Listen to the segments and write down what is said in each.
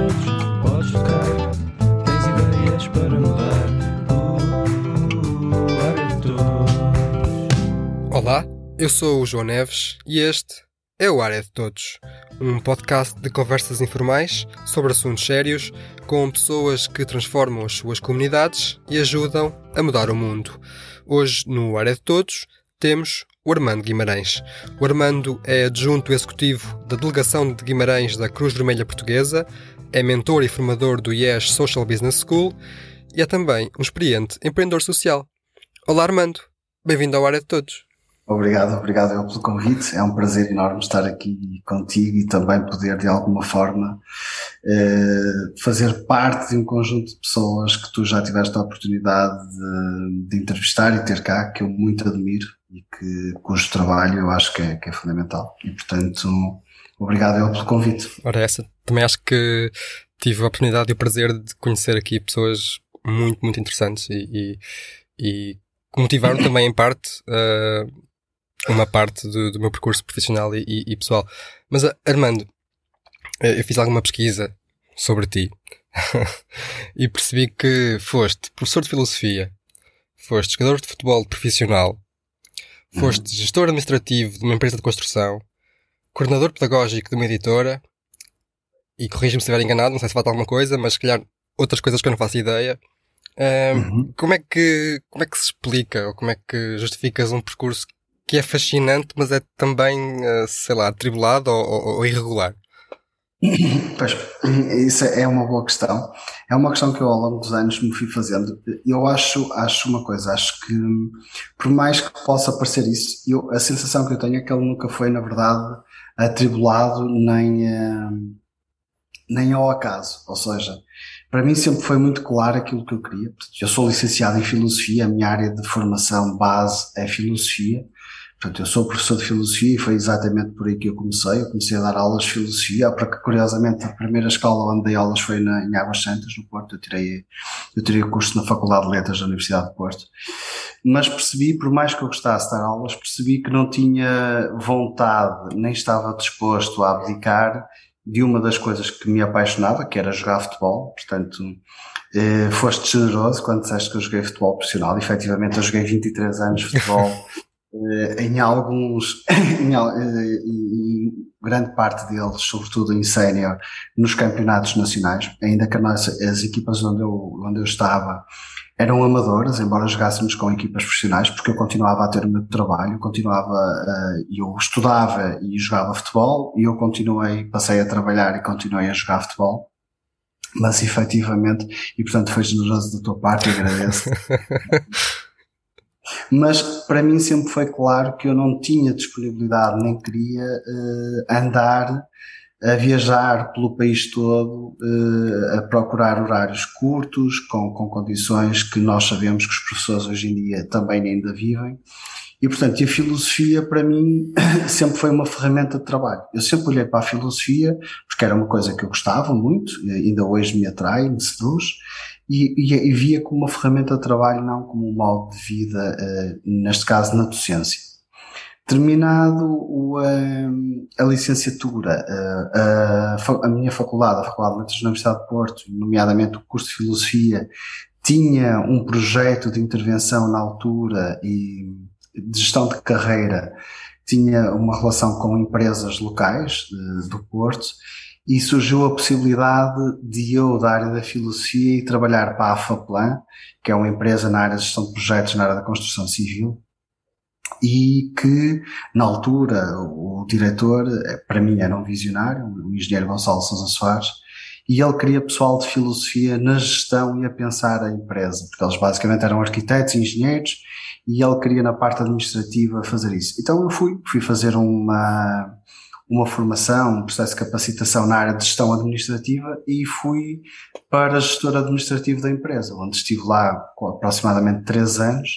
todos, podes tocar. Tens ideias para mudar. Todos. Olá, eu sou o João Neves e este é o Área de Todos, um podcast de conversas informais sobre assuntos sérios com pessoas que transformam as suas comunidades e ajudam a mudar o mundo. Hoje, no Área de Todos, temos o Armando Guimarães. O Armando é adjunto executivo da Delegação de Guimarães da Cruz Vermelha Portuguesa, é mentor e formador do IES Social Business School e é também um experiente empreendedor social. Olá, Armando. Bem-vindo ao Área de Todos. Obrigado, obrigado eu pelo convite. É um prazer enorme estar aqui contigo e também poder, de alguma forma, eh, fazer parte de um conjunto de pessoas que tu já tiveste a oportunidade de, de entrevistar e ter cá, que eu muito admiro e que, cujo trabalho eu acho que é, que é fundamental. E, portanto, obrigado eu pelo convite. Ora, essa. Também acho que tive a oportunidade e o prazer de conhecer aqui pessoas muito, muito interessantes e, e, e que motivaram também, em parte, uh, uma parte do, do, meu percurso profissional e, e, pessoal. Mas, uh, Armando, eu fiz alguma pesquisa sobre ti e percebi que foste professor de filosofia, foste jogador de futebol profissional, foste uhum. gestor administrativo de uma empresa de construção, coordenador pedagógico de uma editora, e corrija-me se estiver enganado, não sei se falta alguma coisa, mas se calhar outras coisas que eu não faço ideia. Um, uhum. como, é que, como é que se explica, ou como é que justificas um percurso que é fascinante, mas é também, uh, sei lá, atribulado ou, ou, ou irregular? Pois, isso é uma boa questão. É uma questão que eu ao longo dos anos me fui fazendo. Eu acho, acho uma coisa, acho que por mais que possa parecer isso, eu, a sensação que eu tenho é que ele nunca foi, na verdade, atribulado nem, uh, nem ao acaso. Ou seja, para mim sempre foi muito claro aquilo que eu queria. Eu sou licenciado em Filosofia, a minha área de formação base é Filosofia. Portanto, eu sou professor de filosofia e foi exatamente por aí que eu comecei. Eu comecei a dar aulas de filosofia, porque curiosamente a primeira escola onde dei aulas foi na, em Águas Santas, no Porto. Eu tirei, eu tirei o curso na Faculdade de Letras da Universidade de Porto. Mas percebi, por mais que eu gostasse de dar aulas, percebi que não tinha vontade, nem estava disposto a abdicar de uma das coisas que me apaixonava, que era jogar futebol. Portanto, eh, foste generoso quando disseste que eu joguei futebol profissional. Efetivamente, eu joguei 23 anos de futebol. Eh, em alguns, em, eh, em, grande parte deles, sobretudo em sénior, nos campeonatos nacionais, ainda que as equipas onde eu, onde eu estava eram amadoras, embora jogássemos com equipas profissionais, porque eu continuava a ter o meu trabalho, continuava, uh, eu estudava e jogava futebol, e eu continuei, passei a trabalhar e continuei a jogar futebol, mas efetivamente, e portanto foi generoso da tua parte, agradeço. Mas para mim sempre foi claro que eu não tinha disponibilidade nem queria uh, andar a viajar pelo país todo, uh, a procurar horários curtos, com, com condições que nós sabemos que os professores hoje em dia também ainda vivem. E, portanto, a filosofia para mim sempre foi uma ferramenta de trabalho. Eu sempre olhei para a filosofia porque era uma coisa que eu gostava muito, ainda hoje me atrai, me seduz, e, e, e, via como uma ferramenta de trabalho, não como um modo de vida, uh, neste caso na docência. Terminado o, uh, a licenciatura, uh, a, minha faculdade, a Faculdade de Letras da Universidade de Porto, nomeadamente o curso de Filosofia, tinha um projeto de intervenção na altura e de gestão de carreira, tinha uma relação com empresas locais do Porto e surgiu a possibilidade de eu, da área da filosofia, e trabalhar para a FAPLAN, que é uma empresa na área de gestão de projetos na área da construção civil, e que, na altura, o diretor, eh, para mim era um visionário, o engenheiro Gonçalo Sousa Soares, e ele queria pessoal de filosofia na gestão e a pensar a empresa, porque eles basicamente eram arquitetos, engenheiros, e ele queria na parte administrativa fazer isso. Então eu fui, fui fazer uma, uma formação, um processo de capacitação na área de gestão administrativa e fui para gestor administrativo da empresa, onde estive lá aproximadamente três anos,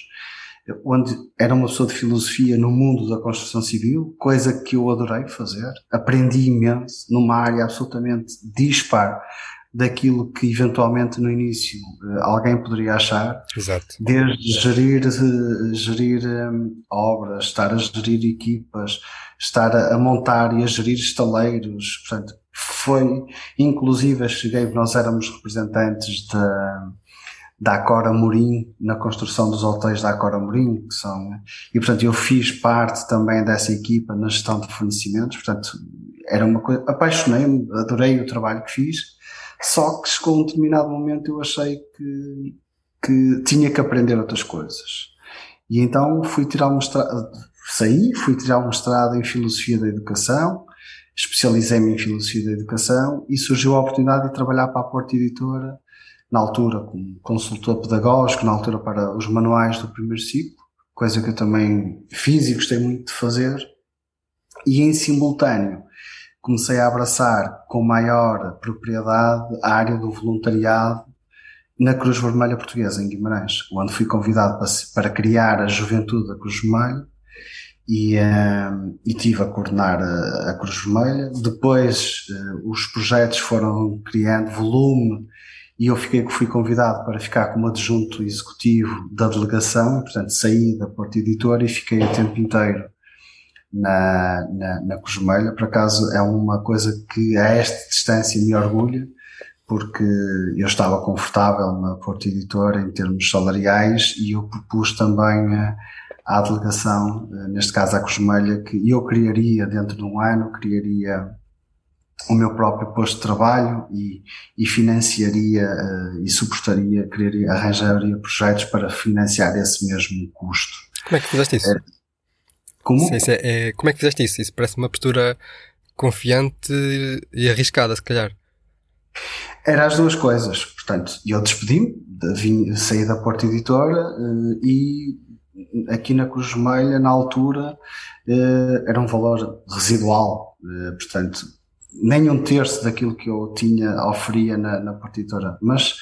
onde era uma pessoa de filosofia no mundo da construção civil, coisa que eu adorei fazer, aprendi imenso numa área absolutamente dispar daquilo que eventualmente no início eh, alguém poderia achar, Exato. desde gerir, eh, gerir um, obras, estar a gerir equipas, estar a, a, montar e a gerir estaleiros, portanto, foi, inclusive, cheguei, nós éramos representantes da, da Acora Morim, na construção dos hotéis da Acora Morim, que são, e portanto eu fiz parte também dessa equipa na gestão de fornecimentos, portanto era uma coisa, apaixonei-me, adorei o trabalho que fiz, só que chegou um determinado momento eu achei que, que tinha que aprender outras coisas. E então fui tirar um mestrado, saí, fui tirar um mestrado em Filosofia da Educação, especializei-me em Filosofia da Educação e surgiu a oportunidade de trabalhar para a Porta Editora, na altura como consultor pedagógico, na altura para os manuais do primeiro ciclo, coisa que eu também fiz e gostei muito de fazer. E em simultâneo comecei a abraçar com maior propriedade a área do voluntariado na Cruz Vermelha Portuguesa, em Guimarães, onde fui convidado para, para criar a Juventude da Cruz Vermelha e, um, e tive a coordenar a, a Cruz Vermelha. Depois uh, os projetos foram criando volume e eu fiquei, fui convidado para ficar como adjunto executivo da delegação, portanto saí da Porta Editora e fiquei a tempo inteiro na, na, na Cruz Vermelha. Por acaso é uma coisa que a esta distância me orgulha, porque eu estava confortável na Porta Editora em termos salariais e eu propus também a, à delegação, eh, neste caso à Cruz Vermelha, que eu criaria dentro de um ano, criaria o meu próprio posto de trabalho e, e financiaria uh, e suportaria, criaria, arranjaria projetos para financiar esse mesmo custo. Como é que fizeste isso? É, como? Sim, é, é, como é que fizeste isso? Isso parece uma postura confiante e arriscada, se calhar. Era as duas coisas. Portanto, eu despedi-me, saí da Porta Editora uh, e aqui na Cruz Vermelha, na altura, uh, era um valor residual. portanto, nem um terço daquilo que eu tinha, oferia na, na partitura, mas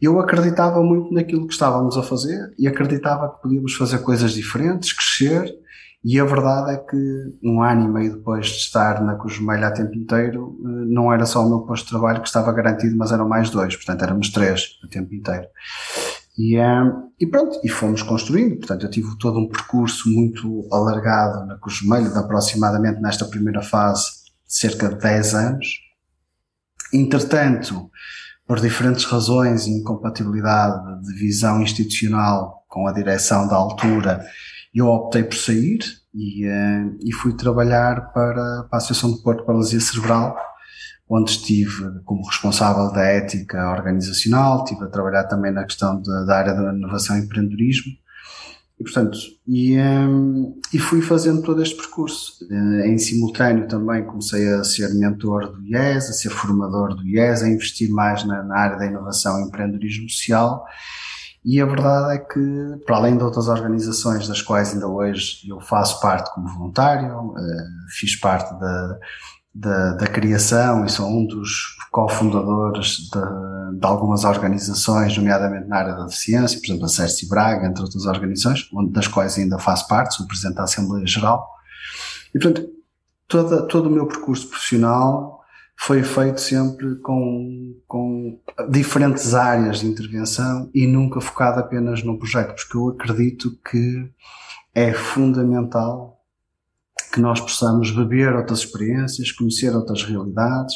eu acreditava muito naquilo que estávamos a fazer e acreditava que podíamos fazer coisas diferentes, crescer, e a verdade é que um ano e meio depois de estar na Cruz Vermelha a tempo inteiro, eh, não era só o meu posto de trabalho que estava garantido, mas eram mais dois, portanto éramos três a tempo inteiro. E, eh, e pronto, e fomos construindo, portanto eu tive todo um percurso muito alargado na Cruz Vermelha, de aproximadamente nesta primeira fase cerca de 10 anos. Entretanto, por diferentes razões e incompatibilidade de visão institucional com a direção da altura, eu optei por sair e, uh, e fui trabalhar para, para a Associação de Porto Paralisia Cerebral, onde estive como responsável da ética organizacional, estive a trabalhar também na questão de, da área da inovação e empreendedorismo e, portanto, e, um, e fui fazendo todo este percurso. Uh, em simultâneo também comecei a ser mentor do IES, a ser formador do IES, a investir mais na, na área da inovação e empreendedorismo social. E a verdade é que, para além de outras organizações das quais ainda hoje eu faço parte como voluntário, uh, fiz parte da, da, da criação e sou um dos cofundadores de, de, algumas organizações, nomeadamente na área da deficiência, por exemplo, a Cerci Braga, entre outras organizações, das quais ainda faço parte, sou Presidente da Assembleia Geral. E, portanto, toda, todo o meu percurso profissional foi feito sempre com, com diferentes áreas de intervenção e nunca focado apenas num projeto, porque eu acredito que é fundamental que nós possamos beber outras experiências, conhecer outras realidades.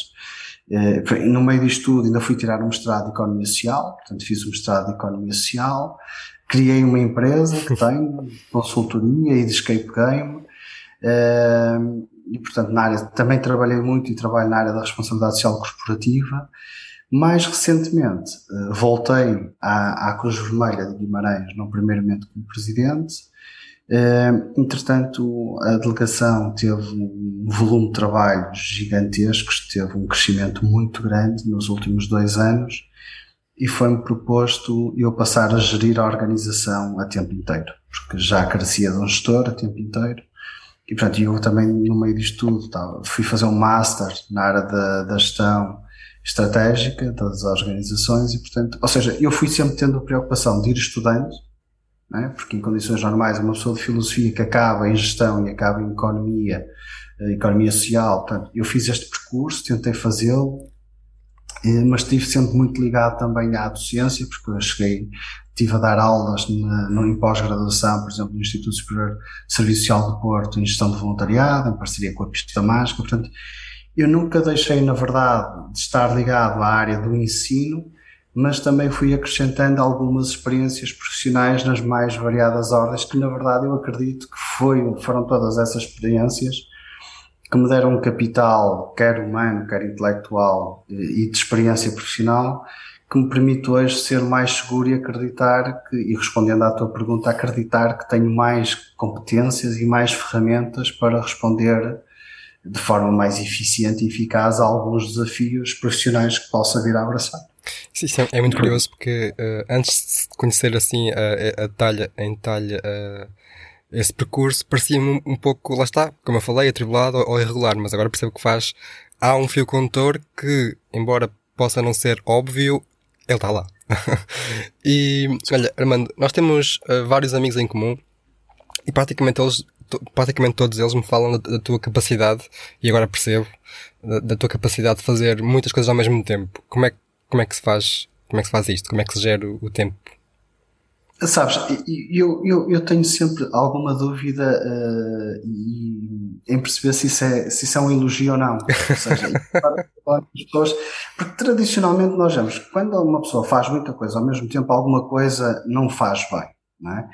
Eh, no meio disto tudo, ainda fui tirar um mestrado de Economia Social, portanto, fiz um mestrado de Economia Social, criei uma empresa que tenho, consultoria e de escape game. Eh, e, portanto, na área, também trabalhei muito e trabalho na área da responsabilidade social corporativa. Mais recentemente, eh, voltei à, à Cruz Vermelha de Guimarães, não primeiramente como presidente, entretanto, a delegação teve um volume de trabalhos gigantescos, teve um crescimento muito grande nos últimos dois anos e foi-me proposto eu passar a gerir a organização a tempo inteiro, porque já carecia de um gestor a tempo inteiro. E, portanto, eu também, no meio disto tudo, fui fazer um master na área da, da gestão estratégica das organizações e, portanto, ou seja, eu fui sempre tendo a preocupação de ir estudando, é? porque em condições normais uma pessoa de filosofia que acaba em gestão e acaba em economia, eh, economia social, portanto, eu fiz este percurso, tentei fazê-lo, eh, mas estive sempre muito ligado também à docência, porque eu cheguei, estive a dar aulas na, no, em pós-graduação, por exemplo, no Instituto Superior de Serviço Social do Porto, em gestão de voluntariado, em parceria com a Pista Mágica, portanto, Eu nunca deixei, na verdade, de estar ligado à área do ensino, mas também fui acrescentando algumas experiências profissionais nas mais variadas ordens, que na verdade eu acredito que foi, foram todas essas experiências que me deram um capital, quer humano, quer intelectual e de experiência profissional, que me permite hoje ser mais seguro e acreditar que, e respondendo à tua pergunta, acreditar que tenho mais competências e mais ferramentas para responder de forma mais eficiente e eficaz a alguns desafios profissionais que possa vir a abraçar. Sim, sim é muito curioso porque uh, antes de conhecer assim a, a talha em talha uh, esse percurso parecia-me um, um, pouco, lá está, como eu falei, atribulado ou, ou irregular, mas agora percebo que faz, há um fio condutor que, embora possa não ser óbvio, ele está lá. e, olha, Armando, nós temos uh, vários amigos em comum e praticamente eles, praticamente todos eles me falam da, da tua capacidade, e agora percebo, da, da, tua capacidade de fazer muitas coisas ao mesmo tempo. Como é, como é que se faz, como é que se faz isto? Como é que se gera o, o tempo? Sabes, eu, eu, eu tenho sempre alguma dúvida uh, em perceber se isso, é, se isso é um elogio ou não. Ou seja, pessoas, porque tradicionalmente nós vemos que quando uma pessoa faz muita coisa ao mesmo tempo, alguma coisa não faz bem. Não é?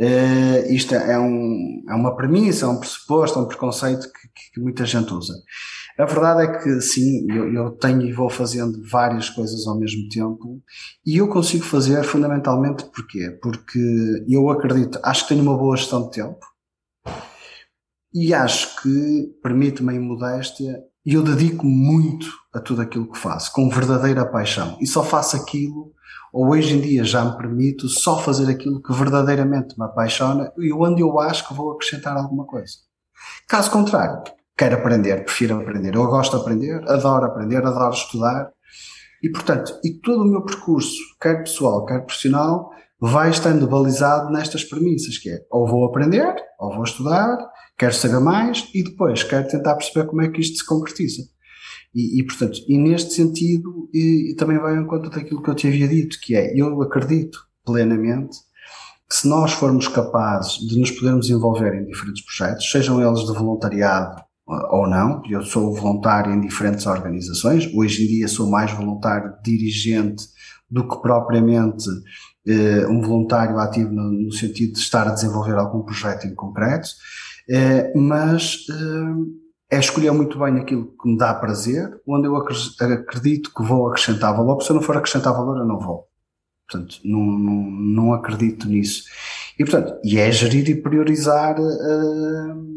Uh, isto é, um, é uma premissa, é um pressuposto, é um preconceito que, que muita gente usa. A verdade é que sim, eu, eu, tenho e vou fazendo várias coisas ao mesmo tempo e eu consigo fazer fundamentalmente porquê? Porque eu acredito, acho que tenho uma boa gestão de tempo e acho que permite-me em modéstia e eu dedico muito a tudo aquilo que faço, com verdadeira paixão e só faço aquilo ou hoje em dia já me permito só fazer aquilo que verdadeiramente me apaixona e onde eu acho que vou acrescentar alguma coisa. Caso contrário, quero aprender, prefiro aprender. Eu gosto de aprender, adoro aprender, adoro estudar. E, portanto, e todo o meu percurso, quer pessoal, quer profissional, vai estando balizado nestas premissas, que é ou vou aprender, ou vou estudar, quero saber mais e depois quero tentar perceber como é que isto se concretiza. E, e portanto, e neste sentido, e, e também vai em conta daquilo que eu te havia dito, que é, eu acredito plenamente que se nós formos capazes de nos podermos envolver em diferentes projetos, sejam eles de voluntariado ou não, eu sou voluntário em diferentes organizações, hoje em dia sou mais voluntário dirigente do que propriamente eh, um voluntário ativo no, no, sentido de estar a desenvolver algum projeto em concreto, eh, mas eh, é escolher muito bem aquilo que me dá prazer, onde eu acredito que vou acrescentar valor, porque se eu não for acrescentar valor eu não vou. Portanto, não, não, não acredito nisso. E, portanto, e é gerir e priorizar uh,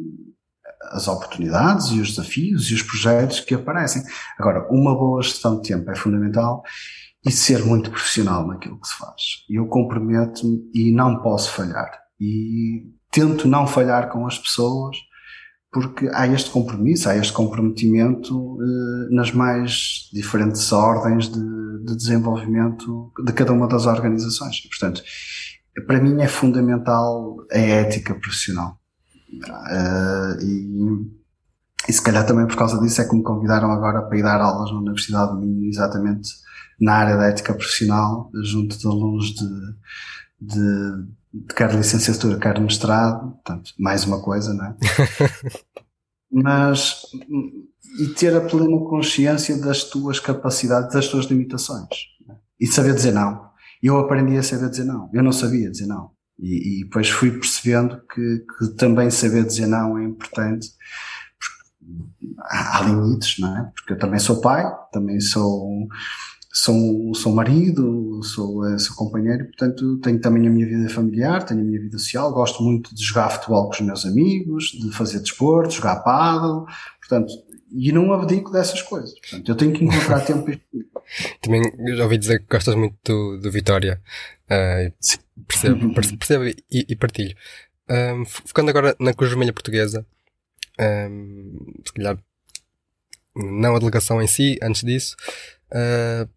as oportunidades e os desafios e os projetos que aparecem. Agora, uma boa gestão de tempo é fundamental e ser muito profissional naquilo que se faz. Eu comprometo-me e não posso falhar. E tento não falhar com as pessoas porque há este compromisso, há este comprometimento eh, nas mais diferentes ordens de, de, desenvolvimento de cada uma das organizações. Portanto, para mim é fundamental a ética profissional. Uh, e, e se calhar também por causa disso é que me convidaram agora para ir dar aulas na Universidade do Minho, exatamente na área da ética profissional, junto de alunos de, de, de quer licenciatura, quer mestrado, portanto, mais uma coisa, não é? Mas, e ter a plena consciência das tuas capacidades, das tuas limitações. É? E saber dizer não. Eu aprendi a saber dizer não. Eu não sabia dizer não. E, e depois fui percebendo que, que, também saber dizer não é importante. Há limites, não é? Porque eu também sou pai, também sou, sou, sou marido, sou, eh, sou companheiro, portanto tenho também a minha vida familiar, tenho a minha vida social, gosto muito de jogar futebol com os meus amigos, de fazer desporto, jogar paddle, portanto, e não abdico dessas coisas. Portanto, eu tenho que encontrar tempo. Também já ouvi dizer que gostas muito do, do Vitória. Uh, percebo, uhum. percebo e, e partilho. Um, focando agora na Cruz Vermelha Portuguesa, um, se calhar não a delegação em si, antes disso, uh,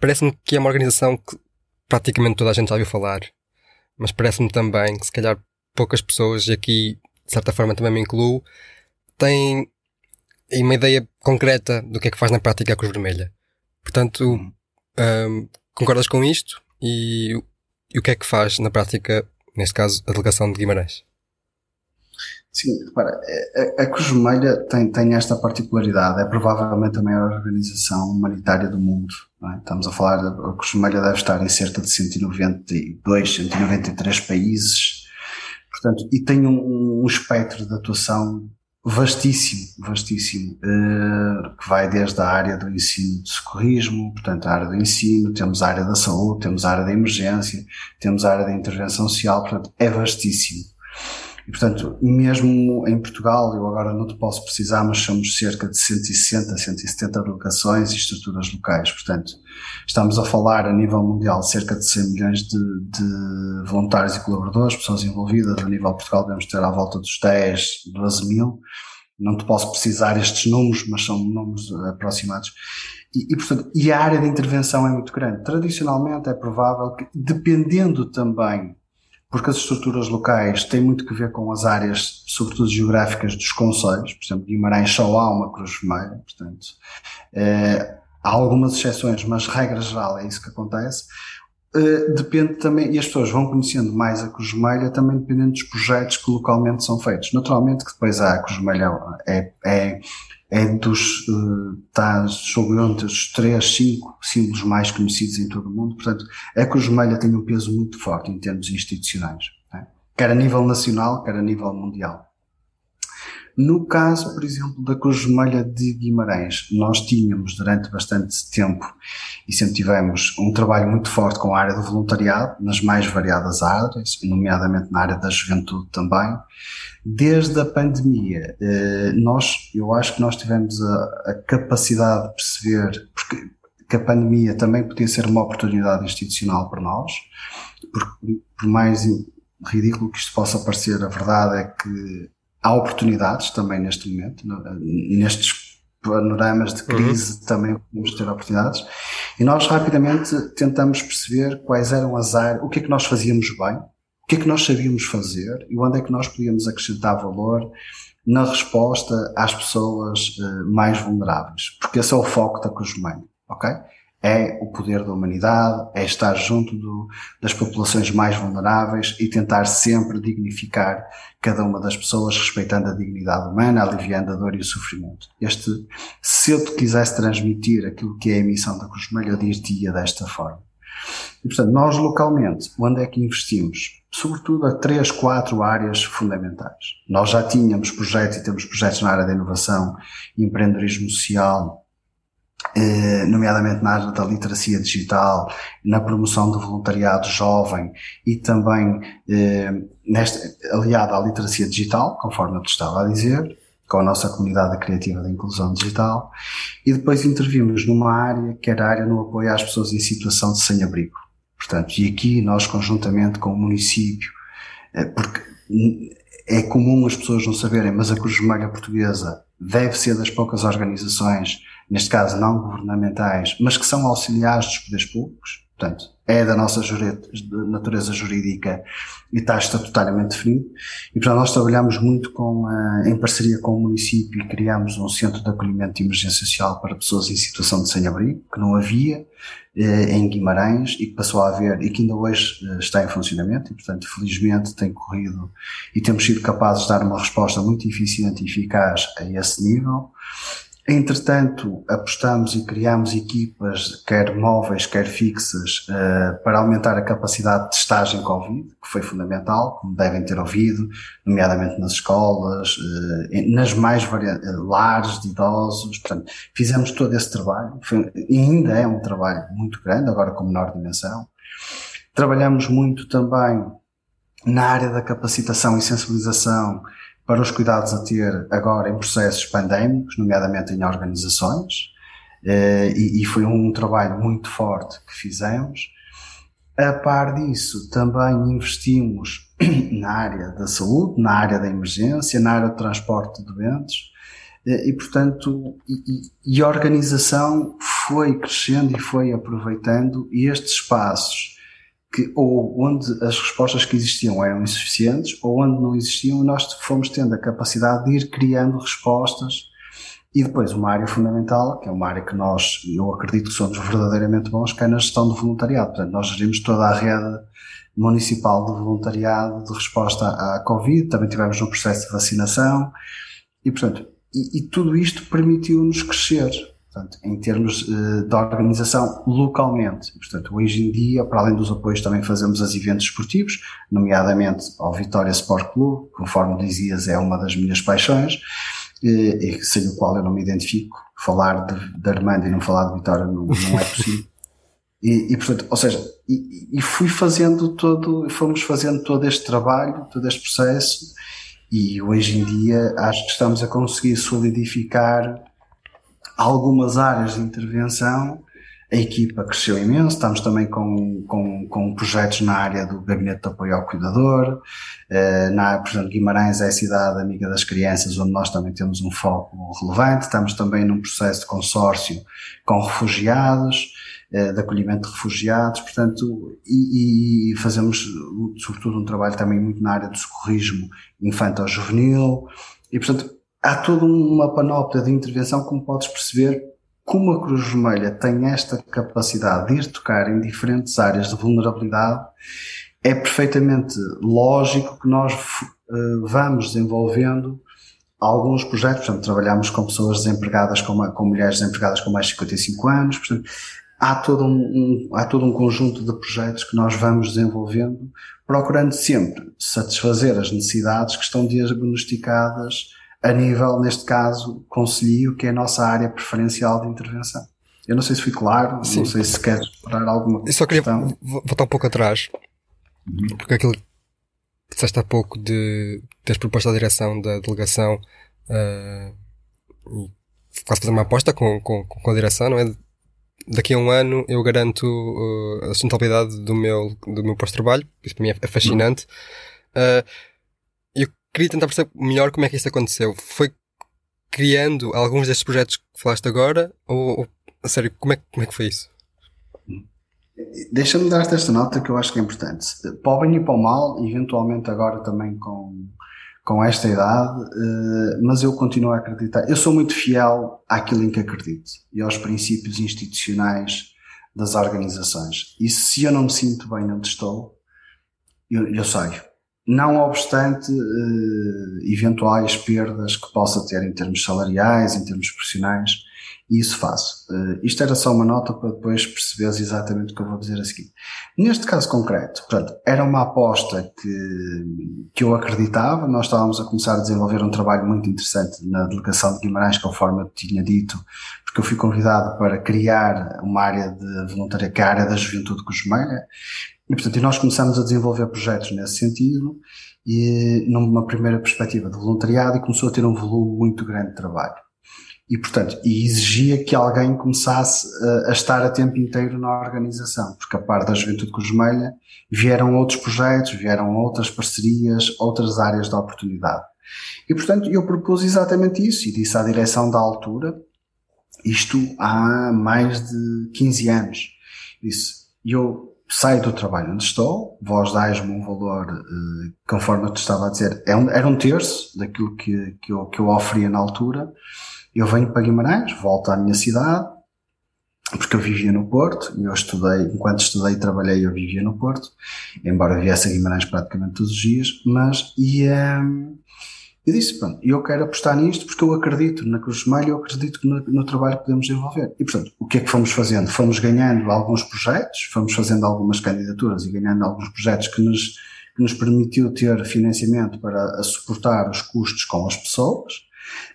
parece-me que é uma organização que praticamente toda a gente já ouviu falar, mas parece-me também que se calhar poucas pessoas, e aqui de certa forma também me incluo, têm uma ideia concreta do que é que faz na prática a Cruz Vermelha. Portanto, um, uhum. concordas com isto? E, e, o que é que faz na prática, neste caso, a delegação de Guimarães? Sim, repara, a, a Cruz Vermelha tem, tem esta particularidade, é provavelmente a maior organização humanitária do mundo. É? Estamos a falar, a Vermelha deve estar em cerca de 192, 193 países, portanto, e tem um, um espectro de atuação vastíssimo, vastíssimo, eh, que vai desde a área do ensino de socorrismo, portanto, a área do ensino, temos a área da saúde, temos a área da emergência, temos a área da intervenção social, portanto, é vastíssimo. E, portanto, mesmo em Portugal, eu agora não te posso precisar, mas somos cerca de 160, 170 delegações e estruturas locais. Portanto, estamos a falar a nível mundial cerca de 100 milhões de, de voluntários e colaboradores, pessoas envolvidas. A nível de Portugal devemos ter à volta dos 10, 12 mil. Não te posso precisar estes números, mas são números aproximados. E, e, portanto, e a área de intervenção é muito grande. Tradicionalmente é provável que, dependendo também porque as estruturas locais têm muito que ver com as áreas, sobretudo geográficas, dos conselhos. Por exemplo, Guimarães só há uma Cruz Vermelha, portanto, é, há algumas exceções, mas regra geral é isso que acontece. Uh, depende também, e as pessoas vão conhecendo mais a Cruz Vermelha também dependendo dos projetos que localmente são feitos. Naturalmente que depois a Cruz Vermelha é, é é dos, está sob um dos três, cinco símbolos mais conhecidos em todo o mundo. Portanto, a Cruz Vermelha tem um peso muito forte em termos institucionais, né? quer a nível nacional, quer a nível mundial. No caso, por exemplo, da Cruz Vermelha de Guimarães, nós tínhamos durante bastante tempo e sempre tivemos um trabalho muito forte com a área do voluntariado, nas mais variadas áreas, nomeadamente na área da juventude também. Desde a pandemia, eh, nós, eu acho que nós tivemos a, a capacidade de perceber, porque que a pandemia também podia ser uma oportunidade institucional para nós, porque por mais ridículo que isto possa parecer, a verdade é que há oportunidades também neste momento, nestes panoramas de crise uhum. também podemos ter oportunidades. E nós rapidamente tentamos perceber quais eram as áreas, o que é que nós fazíamos bem, o que é que nós sabíamos fazer e onde é que nós podíamos acrescentar valor na resposta às pessoas uh, mais vulneráveis. Porque esse é o foco da Vermelha, ok? É o poder da humanidade, é estar junto do, das populações mais vulneráveis e tentar sempre dignificar cada uma das pessoas, respeitando a dignidade humana, aliviando a dor e o sofrimento. Este, se eu te quisesse transmitir aquilo que é a missão da Cruz Vermelha, eu diria desta forma. E, portanto, nós localmente, onde é que investimos? Sobretudo a três, quatro áreas fundamentais. Nós já tínhamos projetos e temos projetos na área da inovação empreendedorismo social, nomeadamente na área da literacia digital, na promoção do voluntariado jovem e também eh, nesta, aliado à literacia digital, conforme eu te estava a dizer, com a nossa comunidade criativa de inclusão digital, e depois intervimos numa área que era a área no apoio às pessoas em situação de sem-abrigo. Portanto, e aqui nós conjuntamente com o município, eh, porque é comum as pessoas não saberem, mas a Cruz Vermelha Portuguesa deve ser das poucas organizações neste caso não governamentais, mas que são auxiliares dos poderes públicos, portanto, é da nossa natureza jurídica e está estatutariamente definido. E, portanto, nós trabalhamos muito com, em parceria com o município e criamos um centro de acolhimento de emergência social para pessoas em situação de sem-abrigo, que não havia eh, em Guimarães e que passou a haver e que ainda hoje eh, está em funcionamento e, portanto, felizmente tem corrido e temos sido capazes de dar uma resposta muito eficiente e eficaz a esse nível. Entretanto, apostamos e criamos equipas, quer móveis, quer fixas, uh, para aumentar a capacidade de testagem Covid, que foi fundamental, como devem ter ouvido, nomeadamente nas escolas, uh, nas mais variadas, uh, lares de idosos. Portanto, fizemos todo esse trabalho. Foi, ainda é um trabalho muito grande, agora com menor dimensão. Trabalhamos muito também na área da capacitação e sensibilização para os cuidados a ter agora em processos pandémicos, nomeadamente em organizações, eh, e, foi um trabalho muito forte que fizemos. A par disso, também investimos na área da saúde, na área da emergência, na área do transporte de doentes, eh, e portanto, e, e a organização foi crescendo e foi aproveitando estes espaços que ou onde as respostas que existiam eram insuficientes ou onde não existiam, nós fomos tendo a capacidade de ir criando respostas. E depois uma área fundamental, que é uma área que nós, eu acredito que somos verdadeiramente bons, que é na gestão do voluntariado. Portanto, nós gerimos toda a rede municipal de voluntariado de resposta à Covid, também tivemos um processo de vacinação. E, portanto, e, e tudo isto permitiu-nos crescer, portanto, em termos uh, de organização localmente. E, portanto, hoje em dia, para além dos apoios, também fazemos as eventos esportivos, nomeadamente ao Vitória Sport Clube, conforme dizias, é uma das minhas paixões, e, sem o qual eu não me identifico. Falar de, de Armando e não falar de Vitória não, não é possível. E, e, portanto, ou seja, e, e, fui fazendo todo, fomos fazendo todo este trabalho, todo este processo, e hoje em dia acho que estamos a conseguir solidificar algumas áreas de intervenção. A equipa cresceu imenso, estamos também com, com, com projetos na área do Gabinete de Apoio ao Cuidador, eh, na, por exemplo, Guimarães é a cidade amiga das crianças, onde nós também temos um foco relevante, estamos também num processo de consórcio com refugiados, eh, de acolhimento de refugiados, portanto, e, e, fazemos sobretudo um trabalho também muito na área do socorrismo infantil-juvenil, e portanto há toda uma panóplia de intervenção, como podes perceber, como a Cruz Vermelha tem esta capacidade de ir tocar em diferentes áreas de vulnerabilidade, é perfeitamente lógico que nós uh, vamos desenvolvendo alguns projetos, portanto, trabalhamos com pessoas desempregadas, com, com mulheres desempregadas com mais de 55 anos, portanto, há todo um, um, há todo um conjunto de projetos que nós vamos desenvolvendo, procurando sempre satisfazer as necessidades que estão diagnosticadas a nível, neste caso, conselho, que é a nossa área preferencial de intervenção. Eu não sei se fui claro, Sim. não sei se queres explorar alguma Eu só queria questão. voltar um pouco atrás, uhum. porque aquilo que disseste há pouco de teres proposto à direção da delegação uh, quase fazer uma aposta com, com, com a direção, não é? daqui a um ano eu garanto uh, a sustentabilidade do meu, do meu pós-trabalho. Isso para mim é, é fascinante. Uh, queria tentar perceber melhor como é que isso aconteceu. Foi criando alguns destes projetos que falaste agora? Ou, ou a sério, como é, como é que foi isso? Deixa-me dar-te esta nota que eu acho que é importante. Para o bem e para o mal, eventualmente agora também com com esta idade, uh, mas eu continuo a acreditar. Eu sou muito fiel àquilo em que acredito e aos princípios institucionais das organizações. E se eu não me sinto bem onde estou, eu, eu saio. Não obstante uh, eventuais perdas que possa ter em termos salariais, em termos profissionais, e isso faço. Uh, isto era só uma nota para depois perceberes exatamente o que eu vou dizer a seguir. Neste caso concreto, portanto, era uma aposta que, que eu acreditava, nós estávamos a começar a desenvolver um trabalho muito interessante na delegação de Guimarães, conforme eu tinha dito, porque eu fui convidado para criar uma área de voluntariado, que é a área da juventude cosmeia, e portanto, nós começamos a desenvolver projetos nesse sentido, e numa primeira perspectiva de voluntariado, e começou a ter um volume muito grande de trabalho e, portanto, e exigia que alguém começasse a, a, estar a tempo inteiro na organização, porque a parte da Juventude Cosmelha vieram outros projetos, vieram outras parcerias, outras áreas de oportunidade. E, portanto, eu propus exatamente isso e disse à direção da altura, isto há mais de 15 anos, disse, eu saio do trabalho onde estou, vós dais-me um valor, eh, conforme eu te estava a dizer, é um, era um terço daquilo que, que, eu, que eu oferia na altura, eu venho para Guimarães, volto à minha cidade, porque eu vivia no Porto, eu estudei, enquanto estudei e trabalhei, eu vivia no Porto, embora viesse a Guimarães praticamente todos os dias, mas, e, eu disse, pronto, eu quero apostar nisto porque eu acredito na Cruz Vermelha, eu acredito no, no, trabalho que podemos desenvolver. E, portanto, o que é que fomos fazendo? Fomos ganhando alguns projetos, fomos fazendo algumas candidaturas e ganhando alguns projetos que nos, que nos permitiu ter financiamento para suportar os custos com as pessoas,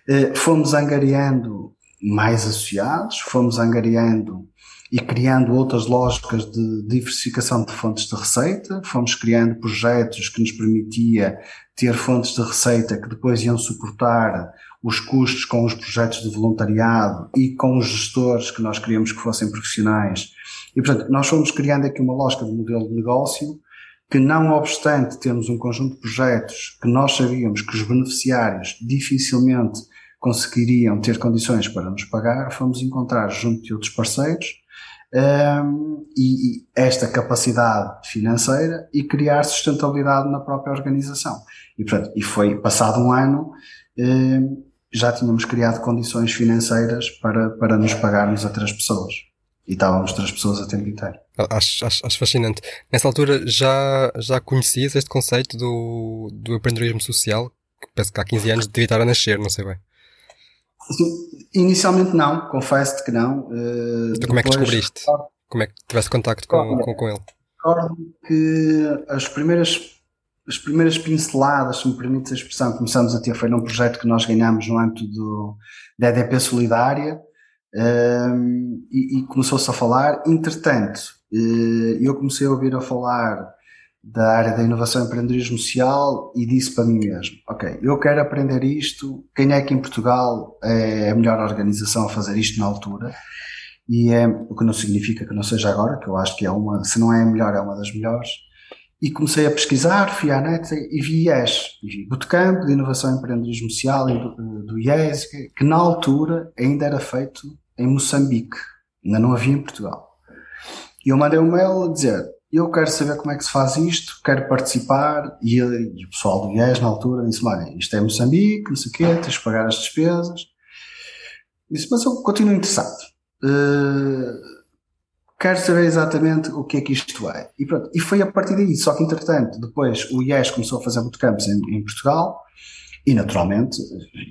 eh, fomos angariando mais associados, fomos angariando e criando outras lógicas de diversificação de fontes de receita, fomos criando projetos que nos permitia ter fontes de receita que depois iam suportar os custos com os projetos de voluntariado e com os gestores que nós queríamos que fossem profissionais. E, portanto, nós fomos criando aqui uma lógica de modelo de negócio que não obstante termos um conjunto de projetos que nós sabíamos que os beneficiários dificilmente conseguiriam ter condições para nos pagar, fomos encontrar junto de outros parceiros um, e, e, esta capacidade financeira e criar sustentabilidade na própria organização. E, portanto, e foi passado um ano, um, já tínhamos criado condições financeiras para, para nos pagarmos a três pessoas. E estávamos três pessoas a tempo inteiro. Acho, acho, acho fascinante. Nessa altura já, já conhecias este conceito do, do empreendedorismo social? Que penso que há 15 anos devia estar a nascer, não sei bem. Inicialmente não, confesso-te que não. Uh, então como é que descobriste? Como é que tiveste contacto com, com, com ele? Recordo que as primeiras as primeiras pinceladas, se me permite a expressão, começamos a ter foi num projeto que nós ganhámos no âmbito do, da EDP Solidária um, e, e começou-se a falar. Entretanto, uh, eu comecei a ouvir a falar da área da inovação e empreendedorismo social e disse para mim mesmo, ok, eu quero aprender isto, quem é que em Portugal é a melhor organização a fazer isto na altura? E é, o que não significa que não seja agora, que eu acho que é uma, se não é a melhor, é uma das melhores e comecei a pesquisar, fui à net e vi IES, e vi Bootcamp de Inovação e Empreendedorismo Social do, do IES, que, que, na altura ainda era feito em Moçambique, ainda não havia em Portugal. E eu mandei um mail a dizer, eu quero saber como é que se faz isto, quero participar, e, e o pessoal do IES na altura disse, olha, isto é Moçambique, não sei o quê, tens de pagar as despesas. Disse, mas eu continuo interessado. Uh, quero saber exatamente o que é que isto é. E, pronto, e foi a partir daí. Só que, entretanto, depois o IES começou a fazer bootcamps em, em Portugal e, naturalmente,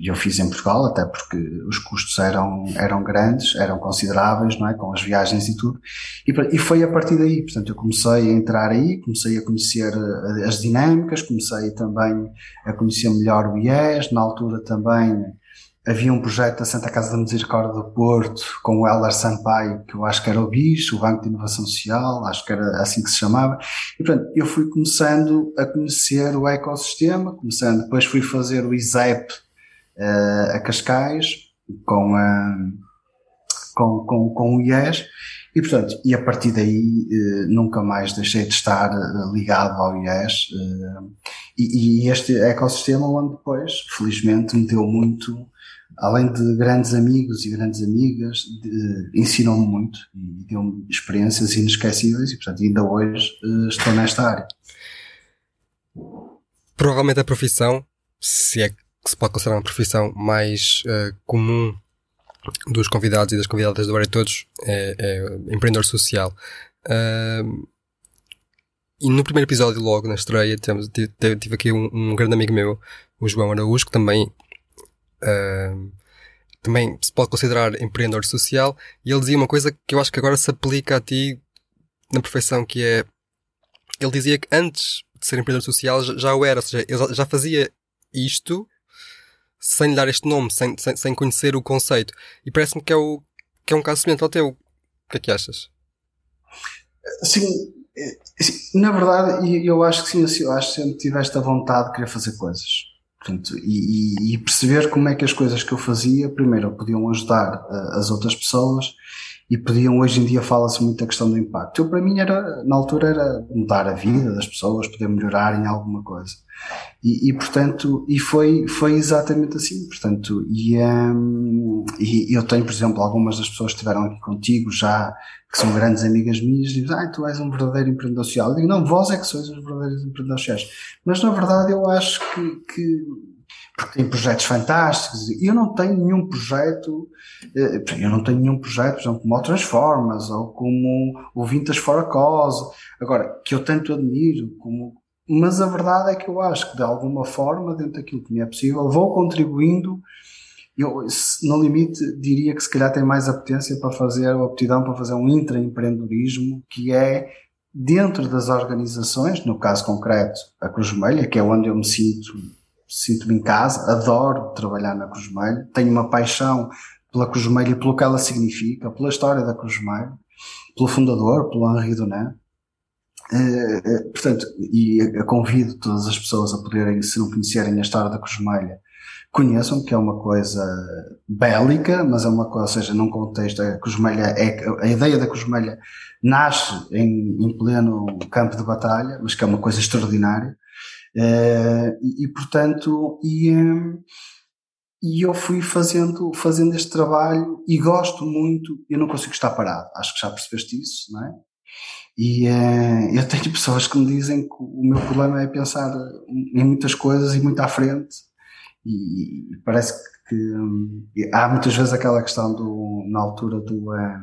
eu fiz em Portugal, até porque os custos eram, eram grandes, eram consideráveis, não é? Com as viagens e tudo. E, e foi a partir daí. Portanto, eu comecei a entrar aí, comecei a conhecer eh, as dinâmicas, comecei também a conhecer melhor o IES. Na altura também havia um projeto da Santa Casa da Misericórdia do Porto com o Heller Sampaio, que eu acho que era o BIS, o Banco de Inovação Social, acho que era assim que se chamava. E portanto, eu fui começando a conhecer o ecossistema, começando, depois fui fazer o ISEP uh, a Cascais, com, a, com, com, com o IES, e portanto, e a partir daí uh, nunca mais deixei de estar ligado ao IES, e, e este ecossistema onde depois, felizmente, me deu muito além de grandes amigos e grandes amigas, ensinou-me muito e deu-me experiências inesquecíveis e, portanto, ainda hoje uh, estou nesta área. Provavelmente a profissão, se é que se pode considerar uma profissão mais uh, comum dos convidados e das convidadas do Área Todos, é, é empreendedor social. Uh, e no primeiro episódio, logo na estreia, tive, tive aqui um, um grande amigo meu, o João Araújo, que também também se pode considerar empreendedor social, e ele dizia uma coisa que eu acho que agora se aplica a ti na perfeição, que é, ele dizia que antes de ser empreendedor social já, já o era, ou seja, ele já fazia isto sem lhe dar este nome, sem, sem, sem conhecer o conceito. E parece-me que é, o, que é um caso semelhante ao teu. O que é que achas? Sim, é, na verdade, eu acho que sim, eu acho que sempre tiveste a vontade de querer fazer coisas. Portanto, e, e, perceber como é que as coisas que eu fazia, primeiro, podiam ajudar uh, as outras pessoas e podiam, hoje em dia fala-se muito da questão do impacto. Eu, para mim, era, na altura, era mudar a vida das pessoas, poder melhorar em alguma coisa. E, e portanto, e foi, foi exatamente assim. Portanto, e, um, e eu tenho, por exemplo, algumas das pessoas que estiveram aqui contigo já, que são grandes amigas minhas, dizem, ah, tu és um verdadeiro empreendedor social. Eu digo, não, vós é que sois os verdadeiros empreendedores sociais. Mas, na verdade, eu acho que, que tem projetos fantásticos. Eu não tenho nenhum projeto, eh, eu não tenho nenhum projeto, por exemplo, como o Transformers ou como o Vintage for a Cause, agora, que eu tanto admiro, como, mas a verdade é que eu acho que de alguma forma, dentro daquilo que me é possível, vou contribuindo. Eu, no limite, diria que se calhar tem mais a potência para fazer, a aptidão para fazer um intraempreendedorismo, que é dentro das organizações, no caso concreto, a Cruz Vermelha, que é onde eu me sinto sinto-me em casa, adoro trabalhar na Cruz tenho uma paixão pela Cruz e pelo que ela significa, pela história da Cruz pelo fundador, pelo Henri Dunant. Uh, portanto, e convido todas as pessoas a poderem, se não conhecerem a história da Cruz Vermelha, conheçam que é uma coisa bélica, mas é uma coisa, ou seja, num contexto, a Cruz é, a ideia da Cruz nasce em, em pleno campo de batalha, mas que é uma coisa extraordinária. Uh, e, e, portanto, e, um, e eu fui fazendo, fazendo este trabalho e gosto muito, eu não consigo estar parado, acho que já percebeste isso, não é? E uh, eu tenho pessoas que me dizem que o meu problema é pensar em muitas coisas e muito à frente, e parece que hum, há muitas vezes aquela questão do, na altura do, uh,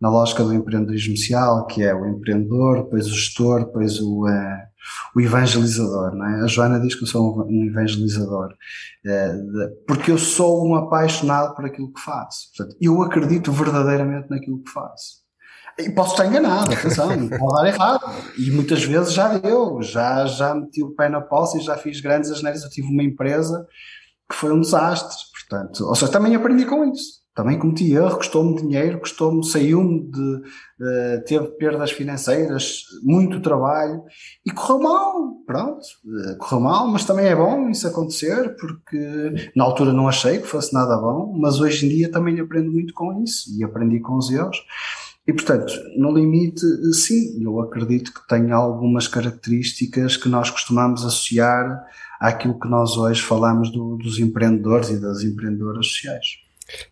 na lógica do empreendedorismo social, que é o empreendedor, depois o gestor, depois o, uh, o evangelizador, não é? A Joana diz que eu sou um evangelizador, uh, porque eu sou um apaixonado por aquilo que faço. Portanto, eu acredito verdadeiramente naquilo que faço. E posso estar enganado, atenção, pode dar errado. E muitas vezes já deu, já, já meti o pé na poça e já fiz grandes asneiras. Eu tive uma empresa que foi um desastre, portanto, ou seja, também aprendi com isso. Também cometi erro, custou-me dinheiro, custou-me, saiu-me de, uh, teve perdas financeiras, muito trabalho e correu mal, pronto, uh, correu mal, mas também é bom isso acontecer porque na altura não achei que fosse nada bom, mas hoje em dia também aprendo muito com isso e aprendi com os erros. E, portanto, no limite, sim, eu acredito que tem algumas características que nós costumamos associar àquilo que nós hoje falamos do, dos empreendedores e das empreendedoras sociais.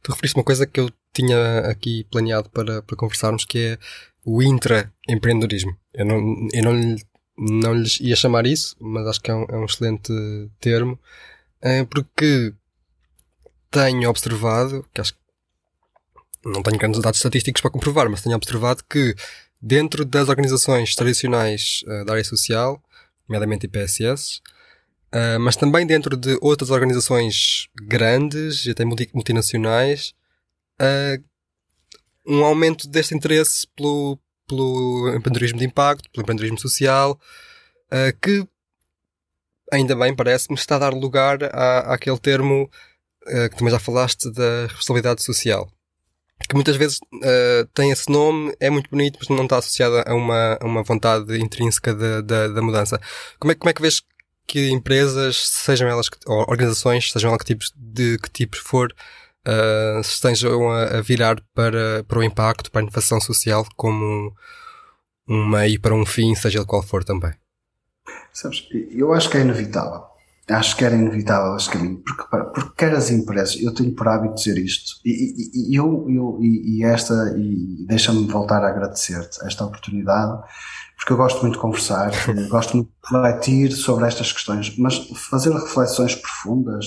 Tu referiste uma coisa que eu tinha aqui planeado para, para conversarmos, que é o intraempreendedorismo. Eu não, eu não, não lhes ia chamar isso, mas acho que é um, é um excelente termo, eh, porque tenho observado, que acho que não tenho grandes dados estatísticos para comprovar, mas tenho observado que dentro das organizações tradicionais uh, da área social, nomeadamente IPSS, uh, mas também dentro de outras organizações grandes e até multinacionais, uh, um aumento deste interesse pelo, pelo empreendedorismo de impacto, pelo empreendedorismo social, que ainda bem parece-me está a dar lugar à, àquele termo que também já falaste da responsabilidade social que muitas vezes uh, tem esse nome, é muito bonito, mas não está associada a uma, a uma vontade intrínseca de, de, da mudança. Como é, como é que vês que empresas, sejam elas, ou organizações, sejam elas que tipos, de que tipos for, uh, se estejam a, a, virar para, para o impacto, para a inovação social como um meio para um fim, seja ele qual for também? Sabes, eu acho que é inevitável acho que era inevitável este caminho, porque, porque quer as empresas, eu tenho por hábito dizer isto, e, e eu, eu, e, e esta, e deixa-me voltar a agradecer-te esta oportunidade, porque eu gosto muito de conversar, gosto muito de refletir sobre estas questões, mas fazer reflexões profundas,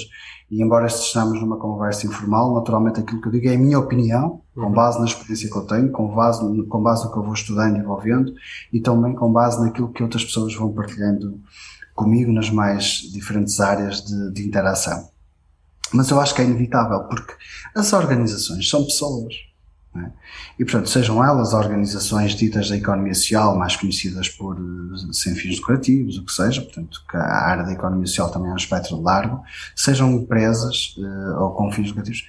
e embora estejamos numa conversa informal, naturalmente aquilo que eu digo é a minha opinião, com uhum. base na experiência que eu tenho, com base, com base no que eu vou estudando e vou vendo, e também com base naquilo que outras pessoas vão partilhando comigo nas mais diferentes áreas de, de interação. Mas eu acho que é inevitável, porque as organizações são pessoas. É? E, portanto, sejam elas organizações ditas da economia social, mais conhecidas por eh, sem fins lucrativos, o que seja, portanto, que a área da economia social também é um espectro largo, sejam empresas uh, ou com fins lucrativos,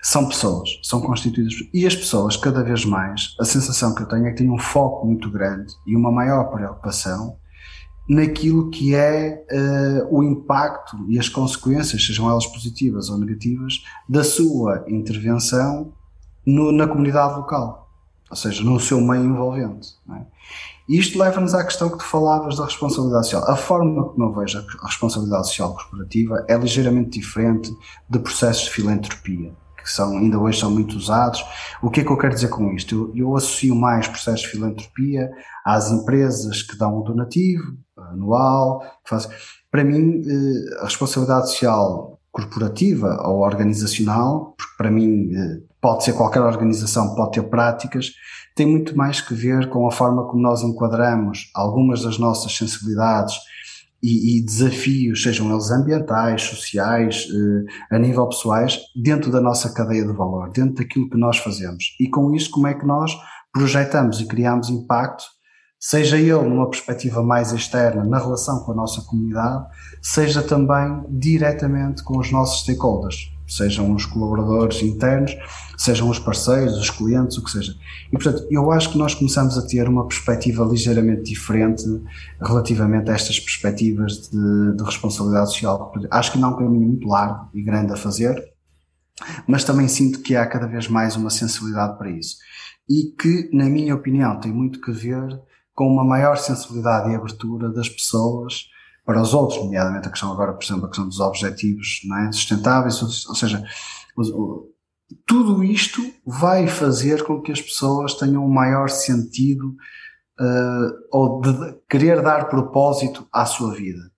são pessoas, são constituídas. E as pessoas, cada vez mais, a sensação que eu tenho é que têm um foco muito grande e uma maior preocupação naquilo que é uh, o impacto e as consequências, sejam elas positivas ou negativas, da sua intervenção no, na comunidade local, ou seja, no seu meio envolvente. É? Isto leva-nos à questão que tu falavas da responsabilidade social. A forma como eu vejo a responsabilidade social corporativa é ligeiramente diferente de processos de filantropia que são, ainda hoje são muito usados. O que é que eu quero dizer com isto? Eu, eu associo mais processos de filantropia às empresas que dão o donativo anual. Para mim, eh, a responsabilidade social corporativa ou organizacional, porque para mim eh, pode ser qualquer organização, pode ter práticas, tem muito mais que ver com a forma como nós enquadramos algumas das nossas sensibilidades e, e, desafios, sejam eles ambientais, sociais, eh, a nível pessoais, dentro da nossa cadeia de valor, dentro daquilo que nós fazemos. E com isso, como é que nós projetamos e criamos impacto, seja ele numa perspectiva mais externa, na relação com a nossa comunidade, seja também diretamente com os nossos stakeholders, sejam os colaboradores internos, sejam os parceiros, os clientes, o que seja. E, portanto, eu acho que nós começamos a ter uma perspectiva ligeiramente diferente relativamente a estas perspectivas de, de responsabilidade social. Acho que não é um caminho muito largo e grande a fazer, mas também sinto que há cada vez mais uma sensibilidade para isso. E que, na minha opinião, tem muito que ver com uma maior sensibilidade e abertura das pessoas para os outros, nomeadamente a questão agora, por exemplo, a questão dos objetivos é? sustentáveis, ou seja, tudo isto vai fazer com que as pessoas tenham um maior sentido uh, ou de querer dar propósito à sua vida.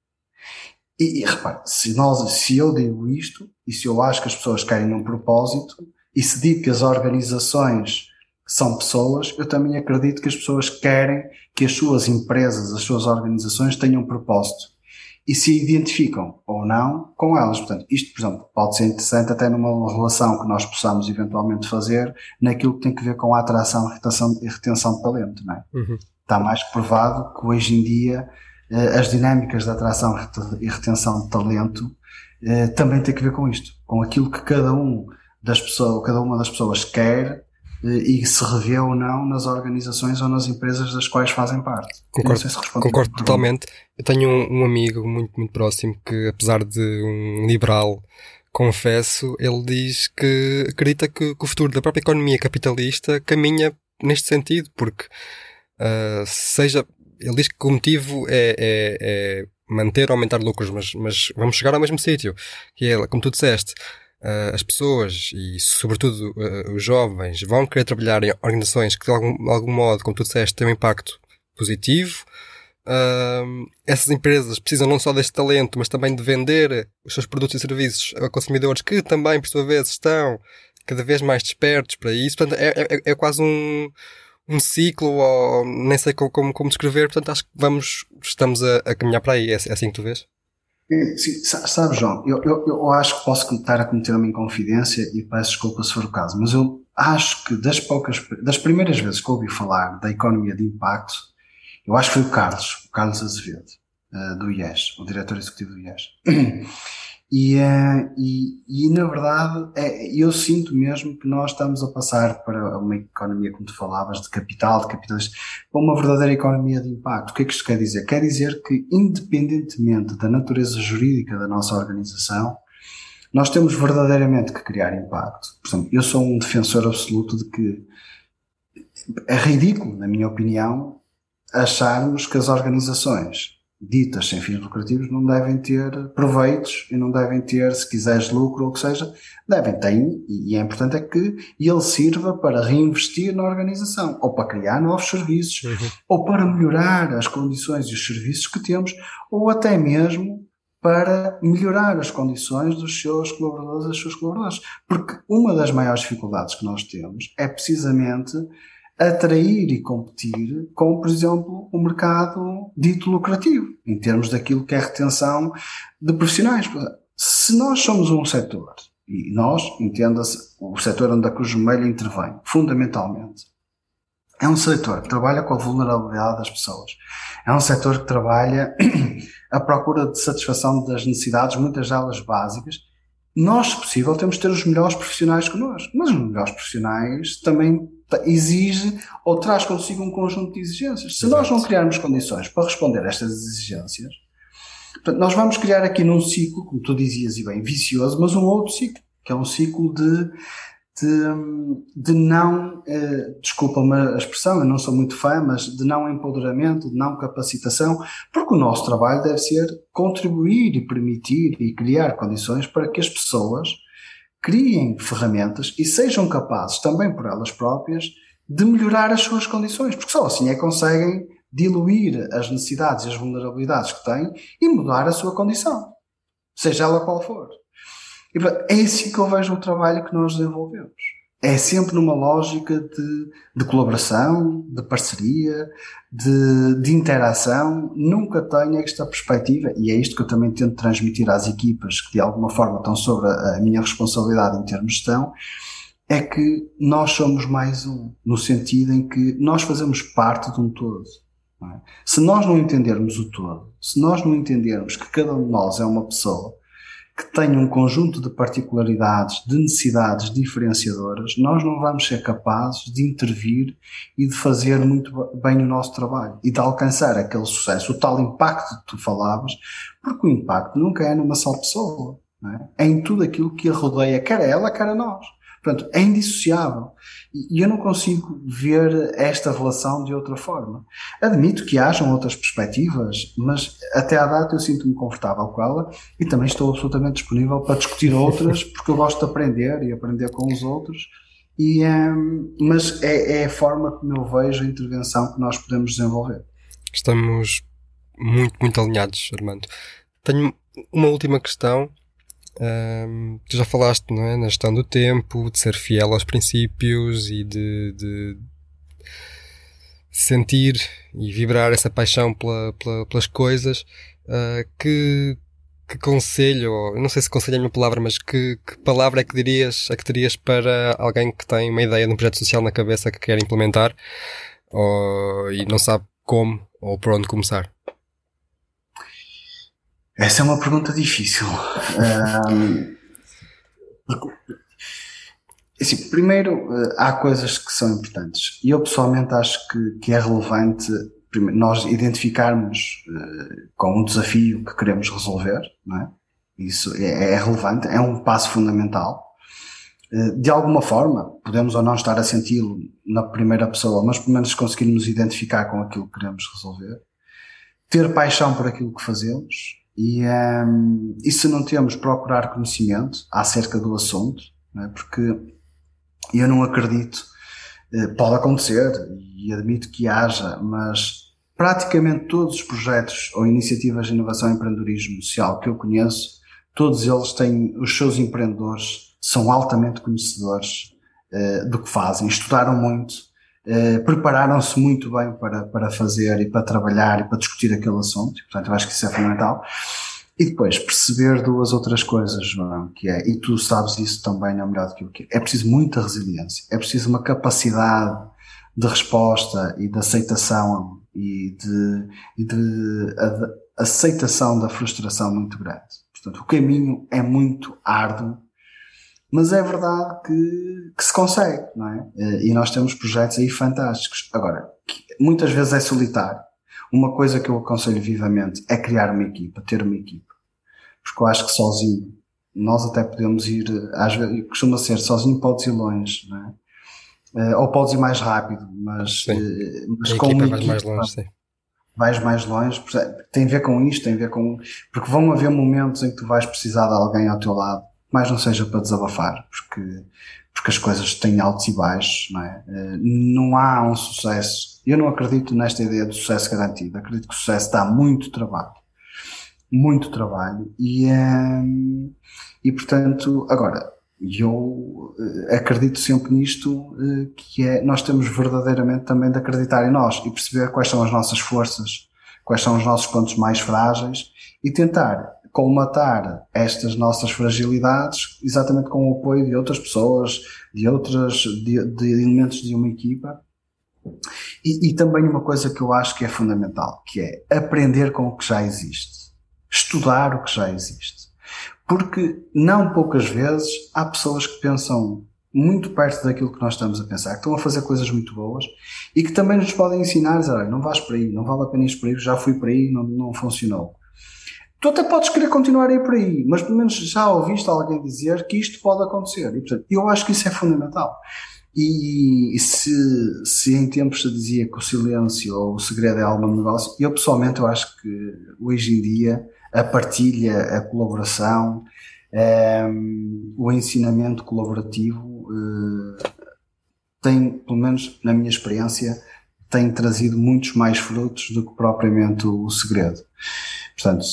E, e repare, se, nós, se eu digo isto, e se eu acho que as pessoas querem um propósito, e se digo que as organizações são pessoas, eu também acredito que as pessoas querem que as suas empresas, as suas organizações tenham propósito e se identificam ou não com elas. Portanto, isto, por exemplo, pode ser interessante até numa relação que nós possamos eventualmente fazer naquilo que tem que ver com a atração retenção, e retenção de talento. Não é? Uhum. Está mais provado que hoje em dia eh, as dinâmicas de atração e retenção de talento eh, também têm que ver com isto, com aquilo que cada um das pessoas, cada uma das pessoas quer e se revê ou não nas organizações ou nas empresas das quais fazem parte. Concordo, se concordo totalmente. Eu tenho um, um, amigo muito, muito próximo que, apesar de um liberal, confesso, ele diz que acredita que, que o futuro da própria economia capitalista caminha neste sentido, porque uh, seja. Ele diz que o motivo é, é, é manter ou aumentar lucros, mas, mas vamos chegar ao mesmo sítio, que é, como tu disseste, uh, as pessoas e, sobretudo, uh, os jovens vão querer trabalhar em organizações que, de algum, de algum modo, como tu disseste, têm um impacto positivo. Uh, essas empresas precisam não só deste talento, mas também de vender os seus produtos e serviços a consumidores que também, por sua vez, estão cada vez mais despertos para isso. Portanto, é, é, é quase um, um ciclo, ou nem sei como, como, como descrever. Portanto, acho que vamos, estamos a, a caminhar para aí. É, é assim que tu vês? Sim, sabe, João, eu, eu, eu acho que posso estar a cometer uma inconfidência e peço desculpa se for o caso, mas eu acho que das poucas, das primeiras vezes que ouvi falar da economia de impacto, eu acho que foi o Carlos, o Carlos Azevedo, uh, do IES, o diretor executivo do IES. E, uh, e, e, na verdade, é, eu sinto mesmo que nós estamos a passar para uma economia, como tu falavas, de capital, de capitalistas, para uma verdadeira economia de impacto. O que é que isto quer dizer? Quer dizer que, independentemente da natureza jurídica da nossa organização, nós temos verdadeiramente que criar impacto. Por exemplo, eu sou um defensor absoluto de que é ridículo, na minha opinião, acharmos que as organizações ditas sem fins lucrativos não devem ter proveitos e não devem ter, se quiseres, lucro ou o que seja, devem ter, e é importante é que ele sirva para reinvestir na organização, ou para criar novos serviços, uhum. ou para melhorar as condições e os serviços que temos, ou até mesmo para melhorar as condições dos seus colaboradores e das suas colaboradoras. Porque uma das maiores dificuldades que nós temos é precisamente atrair e competir com, por exemplo, o mercado dito lucrativo, em termos daquilo que é retenção de profissionais. Se nós somos um setor, e nós, entenda-se, o setor onde a Cruz Vermelha intervém, fundamentalmente, é um setor que trabalha com a vulnerabilidade das pessoas. É um setor que trabalha a procura de satisfação das necessidades, muitas delas básicas. Nós, se possível, temos de ter os melhores profissionais connosco. Mas os melhores profissionais também exige ou traz consigo um conjunto de exigências. Se Exato. nós não criarmos condições para responder a estas exigências, portanto, nós vamos criar aqui num ciclo, como tu dizias e bem, vicioso, mas um outro ciclo, que é um ciclo de, de, de não, eh, desculpa-me a expressão, eu não sou muito fã, mas de não empoderamento, de não capacitação, porque o nosso trabalho deve ser contribuir e permitir e criar condições para que as pessoas criem ferramentas e sejam capazes também por elas próprias de melhorar as suas condições, porque só assim é que conseguem diluir as necessidades e as vulnerabilidades que têm e mudar a sua condição, seja ela qual for. É assim que eu vejo o trabalho que nós desenvolvemos é sempre numa lógica de, de colaboração, de parceria, de, de, interação, nunca tem esta perspectiva, e é isto que eu também tento transmitir às equipas que de alguma forma estão sobre a, a minha responsabilidade em termos de gestão, é que nós somos mais um, no sentido em que nós fazemos parte de um todo. É? Se nós não entendermos o todo, se nós não entendermos que cada um de nós é uma pessoa, que tenha um conjunto de particularidades, de necessidades diferenciadoras, nós não vamos ser capazes de intervir e de fazer muito bem o nosso trabalho e de alcançar aquele sucesso, o tal impacto que tu falavas, porque o impacto nunca é numa só pessoa, é? é em tudo aquilo que a rodeia, quer ela, quer a nós. Portanto, é indissociável. E eu não consigo ver esta relação de outra forma. Admito que hajam outras perspectivas, mas até à data eu sinto-me confortável com ela e também estou absolutamente disponível para discutir outras, porque eu gosto de aprender e aprender com os outros. E, um, mas é, é a forma como eu vejo a intervenção que nós podemos desenvolver. Estamos muito, muito alinhados, Armando. Tenho uma última questão Um, tu já falaste, não é? Na gestão do tempo, de ser fiel aos princípios e de, de sentir e vibrar essa paixão pela, pela, pelas coisas. Uh, que, que conselho, não sei se conselho é a minha palavra, mas que, que palavra é que dirias, é que terias para alguém que tem uma ideia de um projeto social na cabeça que quer implementar ou, e não sabe como ou por onde começar? Essa é uma pergunta difícil. Um, assim, primeiro, eh, há coisas que são importantes. E eu pessoalmente acho que, que é relevante nós identificarmos uh, com um desafio que queremos resolver. Não é? Isso é, é relevante, é um passo fundamental. Uh, de alguma forma, podemos ou não estar a senti-lo na primeira pessoa, mas pelo menos conseguirmos identificar com aquilo que queremos resolver. Ter paixão por aquilo que fazemos e, um, ehm, e se não temos, procurar conhecimento acerca do assunto, é? porque eu não acredito, eh, pode acontecer e admito que haja, mas praticamente todos os projetos ou iniciativas de inovação e empreendedorismo social que eu conheço, todos eles têm, os seus empreendedores são altamente conhecedores uh, do que fazem, estudaram muito, uh, prepararam-se muito bem para, para fazer e para trabalhar e para discutir aquele assunto, e, portanto eu acho que isso é fundamental. E depois perceber duas outras coisas, João, que é, e tu sabes isso também não é melhor do que eu, que é, é preciso muita resiliência, é preciso uma capacidade de resposta e de aceitação e de, e de aceitação da frustração muito grande. Portanto, o caminho é muito árduo, mas é verdade que, que se consegue, não é? Eh, e nós temos projetos aí fantásticos. Agora, muitas vezes é solitário. Uma coisa que eu aconselho vivamente é criar uma equipa, ter uma equipa. Porque eu acho que sozinho, nós até podemos ir, às vezes, costuma ser sozinho pode ir longe, não é? Uh, ou podes ir mais rápido, mas, uh, mas com uma equipa, mais longe, sim. vais mais longe. Tem a ver com isto, tem a ver com. Porque vão haver momentos em que tu vais precisar de alguém ao teu lado, mais não seja para desabafar, porque, porque as coisas têm altos e baixos, não é? Uh, não há um sucesso. Eu não acredito nesta ideia de sucesso garantido. Acredito que o sucesso dá muito trabalho. Muito trabalho. E, e portanto, agora, eu uh, acredito sempre nisto, que é nós temos verdadeiramente também de acreditar em nós e perceber quais são as nossas forças, quais são os nossos pontos mais frágeis e tentar colmatar estas nossas fragilidades exatamente com o apoio de outras pessoas, de outras, de, de elementos de uma equipa. E, e também uma coisa que eu acho que é fundamental, que é aprender com o que já existe. Estudar o que já existe porque não poucas vezes há pessoas que pensam muito perto daquilo que nós estamos a pensar, que estão a fazer coisas muito boas e que também nos podem ensinar, dizer, não vais por aí, não vale a pena ir por aí, já fui por aí, não, não funcionou. Tu até podes querer continuar a ir por aí, mas pelo menos já ouviste alguém dizer que isto pode acontecer. E, portanto, eu acho que isso é fundamental. E se, se em tempos se dizia que o silêncio ou o segredo é alma do negócio, eu pessoalmente eu acho que hoje em dia a partilha, a colaboração, um, ehm, o ensinamento colaborativo uh, tem, pelo menos na minha experiência, tem trazido muitos mais frutos do que propriamente o, o segredo. Portanto,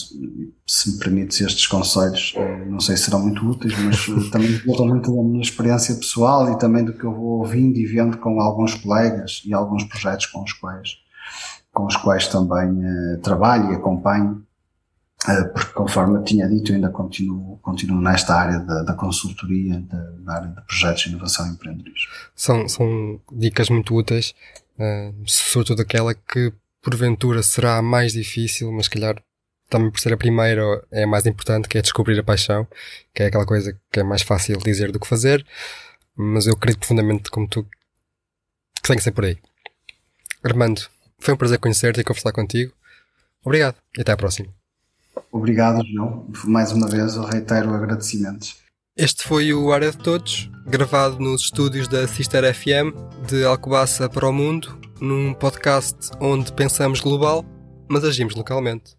se me permites estes conselhos, eh, não sei se serão muito úteis, mas eh, também voltam muito da minha experiência pessoal e também do que eu vou ouvindo e vendo com alguns colegas e alguns projetos com os quais, com os quais também uh, trabalho e acompanho eh, porque conforme tinha dito, eu ainda continuo, continuo nesta área da, da consultoria, da, da, área de projetos de inovação e empreendedorismo. São, são dicas muito úteis, uh, sobretudo aquela que porventura será mais difícil, mas calhar também por ser a primeira é a mais importante, que é descobrir a paixão, que é aquela coisa que é mais fácil dizer do que fazer, mas eu acredito profundamente como tu que tem que ser por aí. Armando, foi um prazer conhecer-te e conversar contigo. Obrigado e até à próxima. Obrigado, João. Mais uma vez eu reitero agradecimentos. Este foi o Área de Todos, gravado nos estúdios da Sister FM de Alcobaça para o Mundo, num podcast onde pensamos global, mas agimos localmente.